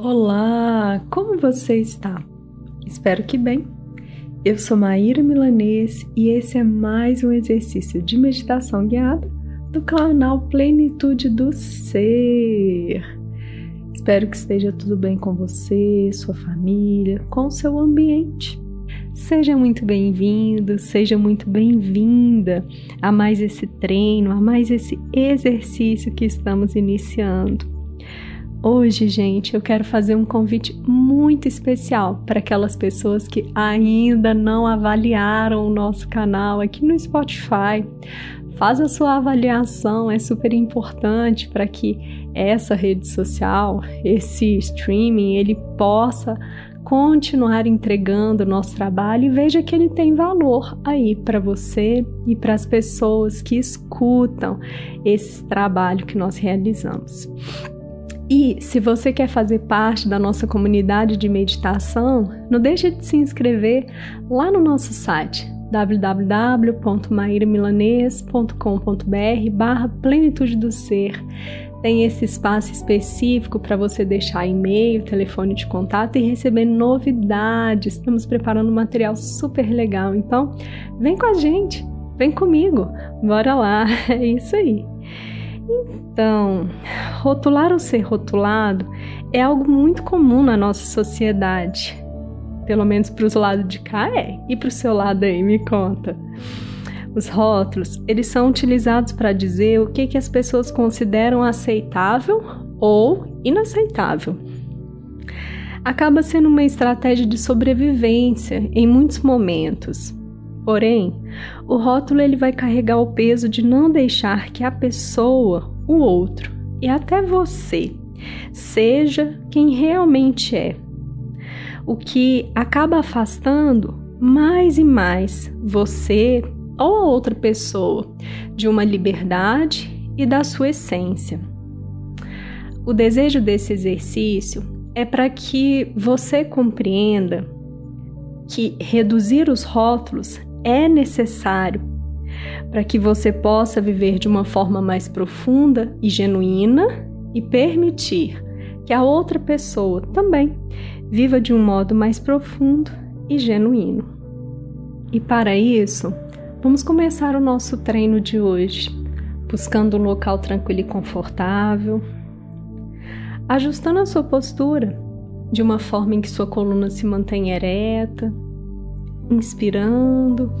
Olá, como você está? Espero que bem. Eu sou Maíra Milanês e esse é mais um exercício de meditação guiada do canal Plenitude do Ser. Espero que esteja tudo bem com você, sua família, com seu ambiente. Seja muito bem-vindo, seja muito bem-vinda a mais esse treino, a mais esse exercício que estamos iniciando. Hoje, gente, eu quero fazer um convite muito especial para aquelas pessoas que ainda não avaliaram o nosso canal aqui no Spotify. Faz a sua avaliação, é super importante para que essa rede social, esse streaming, ele possa continuar entregando o nosso trabalho e veja que ele tem valor aí para você e para as pessoas que escutam esse trabalho que nós realizamos. E se você quer fazer parte da nossa comunidade de meditação, não deixe de se inscrever lá no nosso site www.mairamilanês.com.br barra plenitude do ser. Tem esse espaço específico para você deixar e-mail, telefone de contato e receber novidades. Estamos preparando um material super legal, então vem com a gente, vem comigo, bora lá, é isso aí. Então, rotular ou ser rotulado é algo muito comum na nossa sociedade. Pelo menos para os lados de cá é. E para o seu lado aí, me conta. Os rótulos, eles são utilizados para dizer o que, que as pessoas consideram aceitável ou inaceitável. Acaba sendo uma estratégia de sobrevivência em muitos momentos. Porém, o rótulo ele vai carregar o peso de não deixar que a pessoa, o outro e até você seja quem realmente é. O que acaba afastando mais e mais você ou a outra pessoa de uma liberdade e da sua essência. O desejo desse exercício é para que você compreenda que reduzir os rótulos é necessário para que você possa viver de uma forma mais profunda e genuína e permitir que a outra pessoa também viva de um modo mais profundo e genuíno. E para isso, vamos começar o nosso treino de hoje, buscando um local tranquilo e confortável, ajustando a sua postura de uma forma em que sua coluna se mantenha ereta inspirando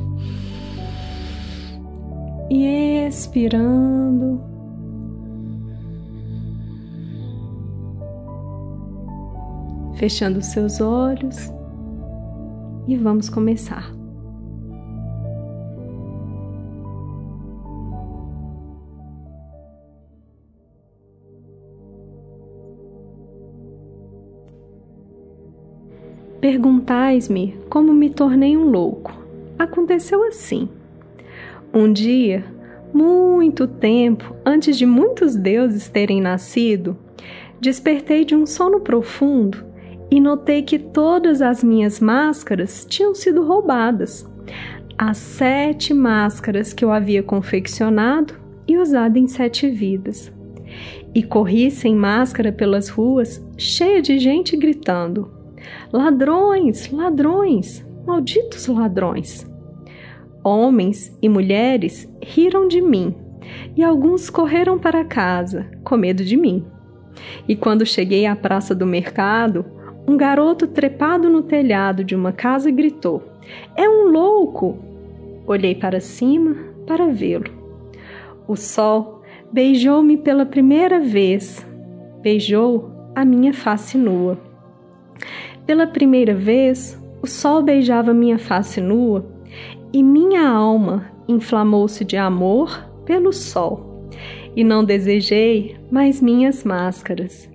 e expirando. Fechando seus olhos e vamos começar. Perguntais-me como me tornei um louco. Aconteceu assim. Um dia, muito tempo antes de muitos deuses terem nascido, despertei de um sono profundo e notei que todas as minhas máscaras tinham sido roubadas. As sete máscaras que eu havia confeccionado e usado em sete vidas. E corri sem máscara pelas ruas, cheia de gente gritando: Ladrões, ladrões, malditos ladrões. Homens e mulheres riram de mim, e alguns correram para casa, com medo de mim. E quando cheguei à praça do mercado, um garoto trepado no telhado de uma casa gritou: É um louco! Olhei para cima para vê-lo. O sol beijou-me pela primeira vez, beijou a minha face nua. Pela primeira vez, o sol beijava minha face nua e minha alma inflamou-se de amor pelo sol. E não desejei mais minhas máscaras.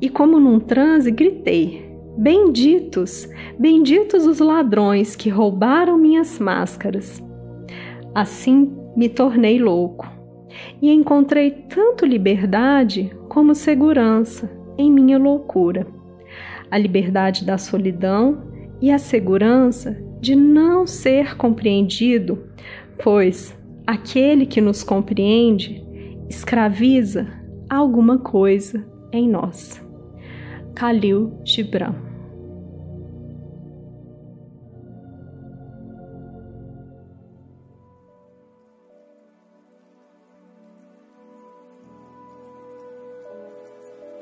E como num transe gritei: Benditos, benditos os ladrões que roubaram minhas máscaras. Assim me tornei louco e encontrei tanto liberdade como segurança em minha loucura a liberdade da solidão e a segurança de não ser compreendido, pois aquele que nos compreende escraviza alguma coisa em nós. Khalil Gibran.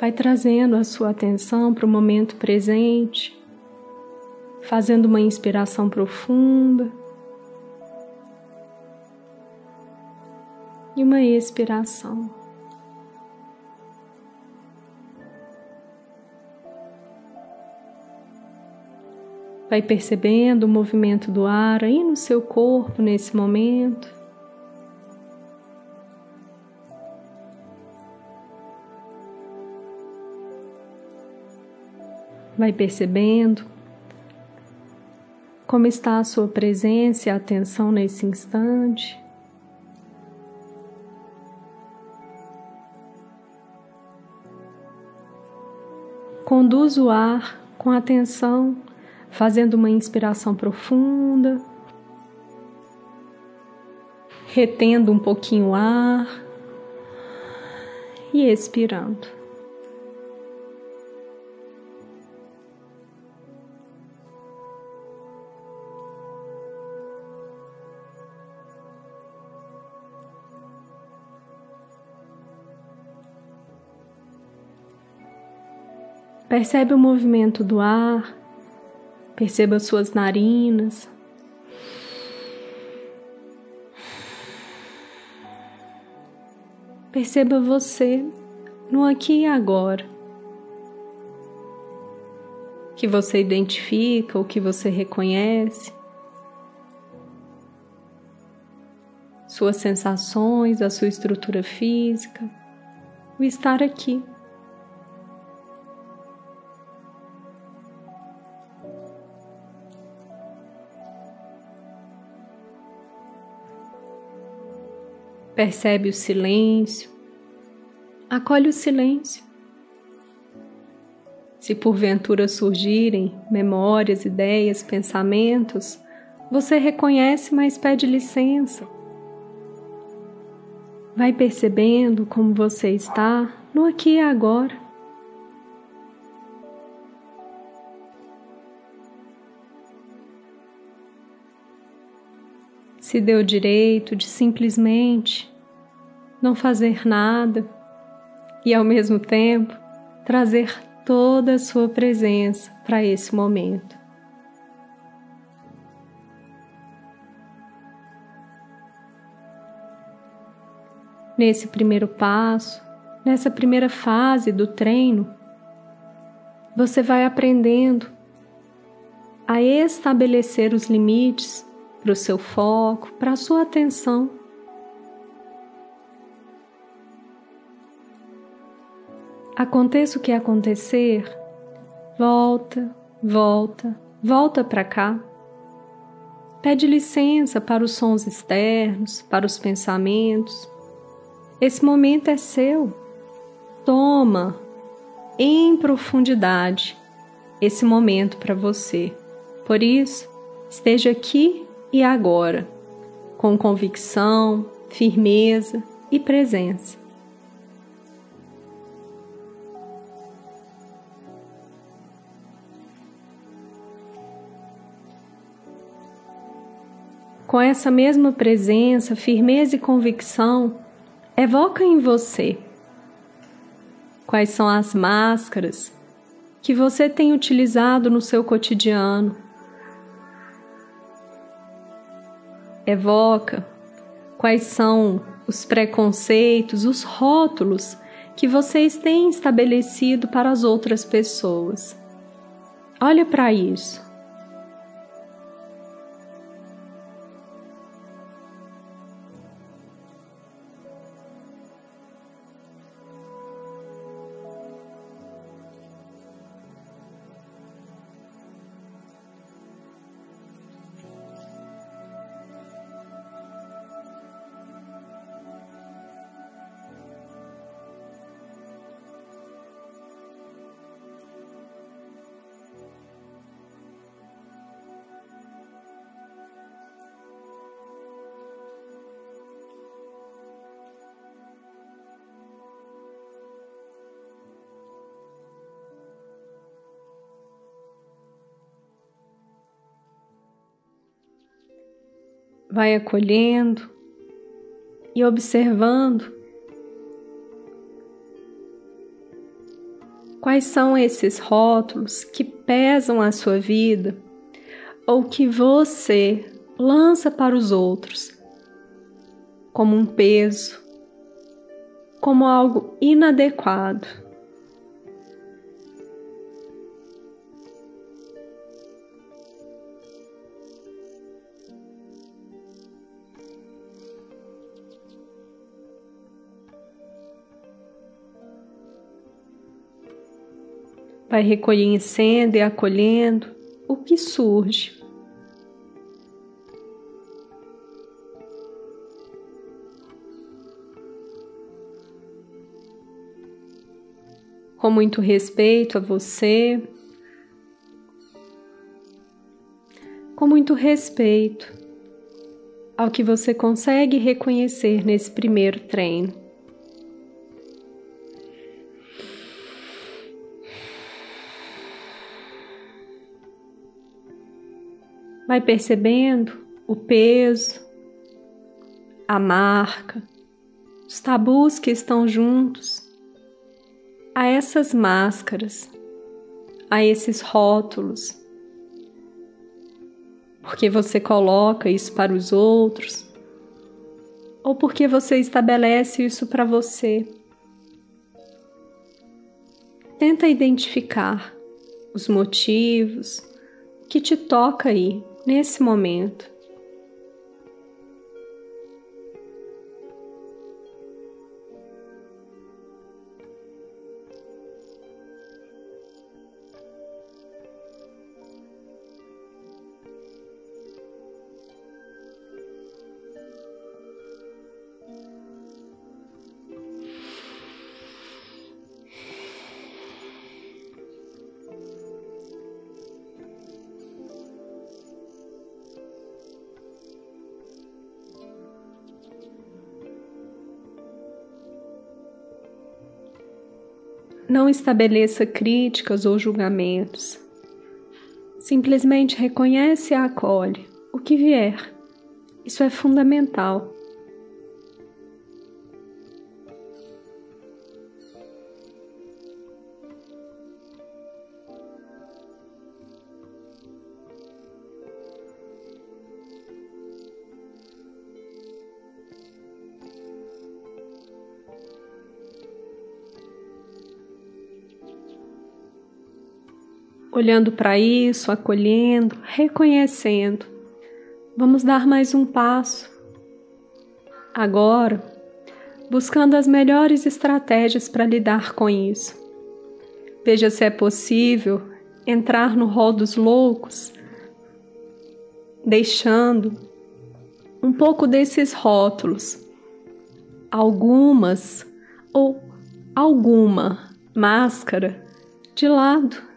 Vai trazendo a sua atenção para o momento presente, fazendo uma inspiração profunda e uma expiração. Vai percebendo o movimento do ar aí no seu corpo nesse momento. Vai percebendo como está a sua presença e atenção nesse instante. Conduz o ar com atenção fazendo uma inspiração profunda, retendo um pouquinho o ar e expirando. Percebe o movimento do ar Perceba suas narinas. Perceba você no aqui e agora. Que você identifica, o que você reconhece. Suas sensações, a sua estrutura física, o estar aqui. Percebe o silêncio, acolhe o silêncio. Se porventura surgirem memórias, ideias, pensamentos, você reconhece, mas pede licença. Vai percebendo como você está no aqui e agora. Se deu o direito de simplesmente não fazer nada e ao mesmo tempo trazer toda a sua presença para esse momento. Nesse primeiro passo, nessa primeira fase do treino, você vai aprendendo a estabelecer os limites para o seu foco, para a sua atenção. Aconteça o que acontecer, volta, volta, volta para cá. Pede licença para os sons externos, para os pensamentos. Esse momento é seu. Toma em profundidade esse momento para você. Por isso, esteja aqui e agora, com convicção, firmeza e presença. com essa mesma presença, firmeza e convicção, evoca em você quais são as máscaras que você tem utilizado no seu cotidiano. Evoca quais são os preconceitos, os rótulos que vocês têm estabelecido para as outras pessoas. Olha para isso. Vai acolhendo e observando quais são esses rótulos que pesam a sua vida ou que você lança para os outros como um peso, como algo inadequado. Vai reconhecendo e acolhendo o que surge. Com muito respeito a você, com muito respeito ao que você consegue reconhecer nesse primeiro treino. Vai percebendo o peso, a marca, os tabus que estão juntos a essas máscaras, a esses rótulos. Porque você coloca isso para os outros ou porque você estabelece isso para você. Tenta identificar os motivos que te toca aí nesse momento. Não estabeleça críticas ou julgamentos. Simplesmente reconhece e acolhe o que vier. Isso é fundamental. Olhando para isso, acolhendo, reconhecendo. Vamos dar mais um passo. Agora, buscando as melhores estratégias para lidar com isso. Veja se é possível entrar no rol dos loucos, deixando um pouco desses rótulos, algumas ou alguma máscara de lado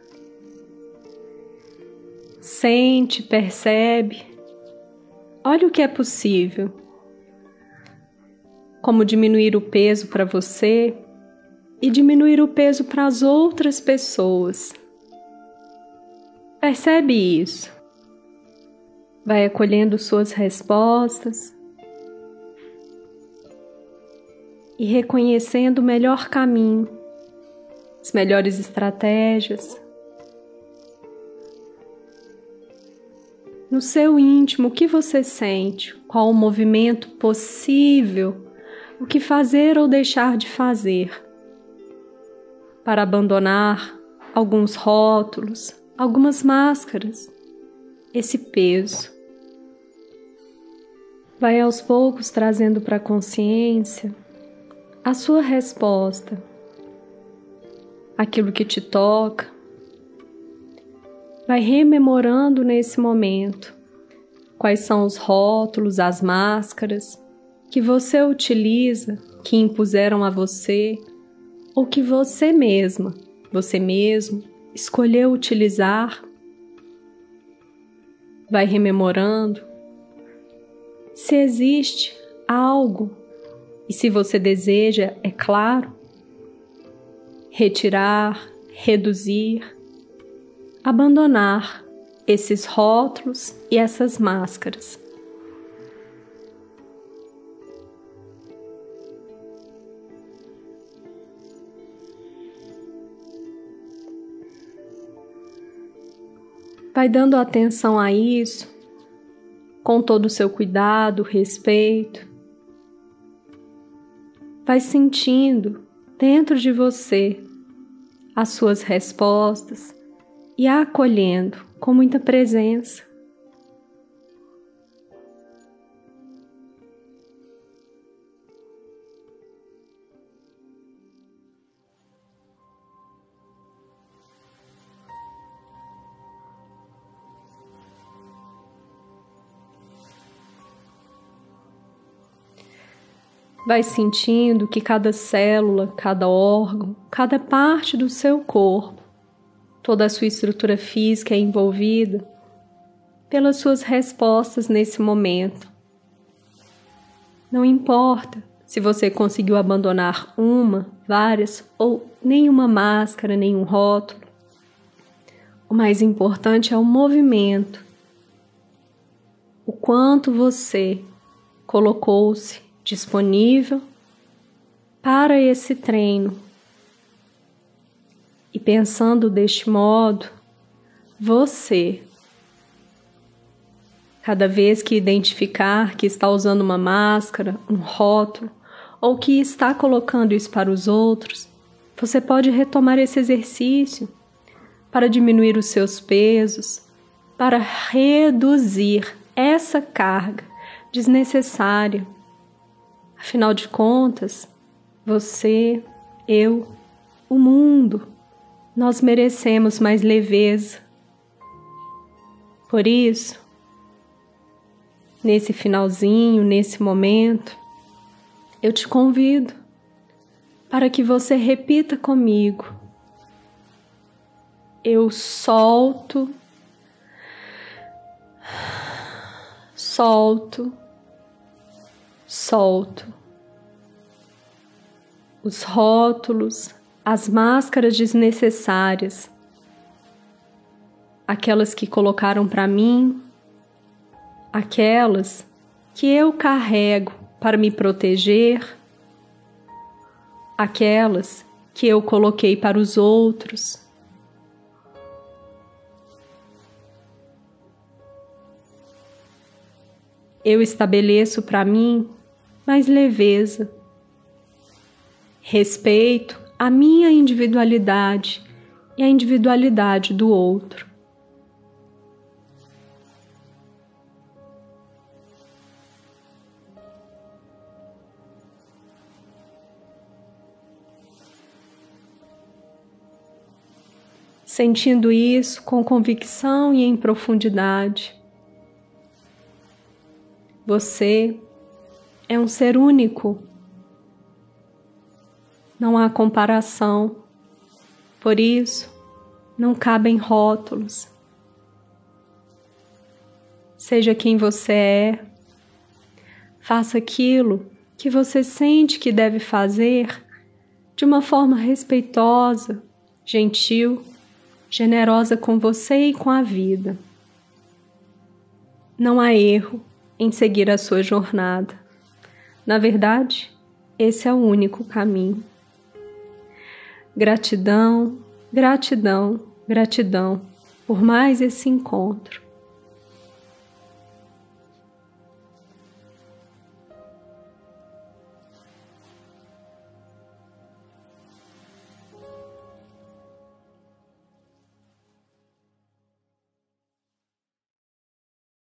Sente, percebe. Olha o que é possível. Como diminuir o peso para você e diminuir o peso para as outras pessoas. Percebe isso. Vai acolhendo suas respostas e reconhecendo o melhor caminho, as melhores estratégias. No seu íntimo o que você sente, qual o movimento possível, o que fazer ou deixar de fazer, para abandonar alguns rótulos, algumas máscaras, esse peso. Vai aos poucos trazendo para a consciência a sua resposta, aquilo que te toca, Vai rememorando nesse momento quais são os rótulos, as máscaras que você utiliza, que impuseram a você, ou que você mesma, você mesmo, escolheu utilizar. Vai rememorando se existe algo e se você deseja, é claro, retirar, reduzir abandonar esses rótulos e essas máscaras. Vai dando atenção a isso, com todo o seu cuidado, respeito. Vai sentindo dentro de você as suas respostas, e a acolhendo com muita presença. Vai sentindo que cada célula, cada órgão, cada parte do seu corpo, toda a sua estrutura física é envolvida pelas suas respostas nesse momento. Não importa se você conseguiu abandonar uma, várias ou nenhuma máscara, nenhum rótulo. O mais importante é o movimento. O quanto você colocou-se disponível para esse treino. E pensando deste modo, você, cada vez que identificar que está usando uma máscara, um rótulo, ou que está colocando isso para os outros, você pode retomar esse exercício para diminuir os seus pesos, para reduzir essa carga desnecessária. Afinal de contas, você, eu, o mundo, nós merecemos mais leveza. Por isso, nesse finalzinho, nesse momento, eu te convido para que você repita comigo. Eu solto, solto solto. Os rótulos, as máscaras desnecessárias, aquelas que colocaram para mim, aquelas que eu carrego para me proteger, aquelas que eu coloquei para os outros. Eu estabeleço para mim mais leveza. Respeito a minha individualidade e a individualidade do outro. Sentindo isso com convicção e em profundidade, você é um ser único. Não há comparação. Por isso, não cabem rótulos. Seja quem você é, faça aquilo que você sente que deve fazer de uma forma respeitosa, gentil, generosa com você e com a vida. Não há erro em seguir a sua jornada. Na verdade, esse é o único caminho. Gratidão, gratidão, gratidão por mais esse encontro.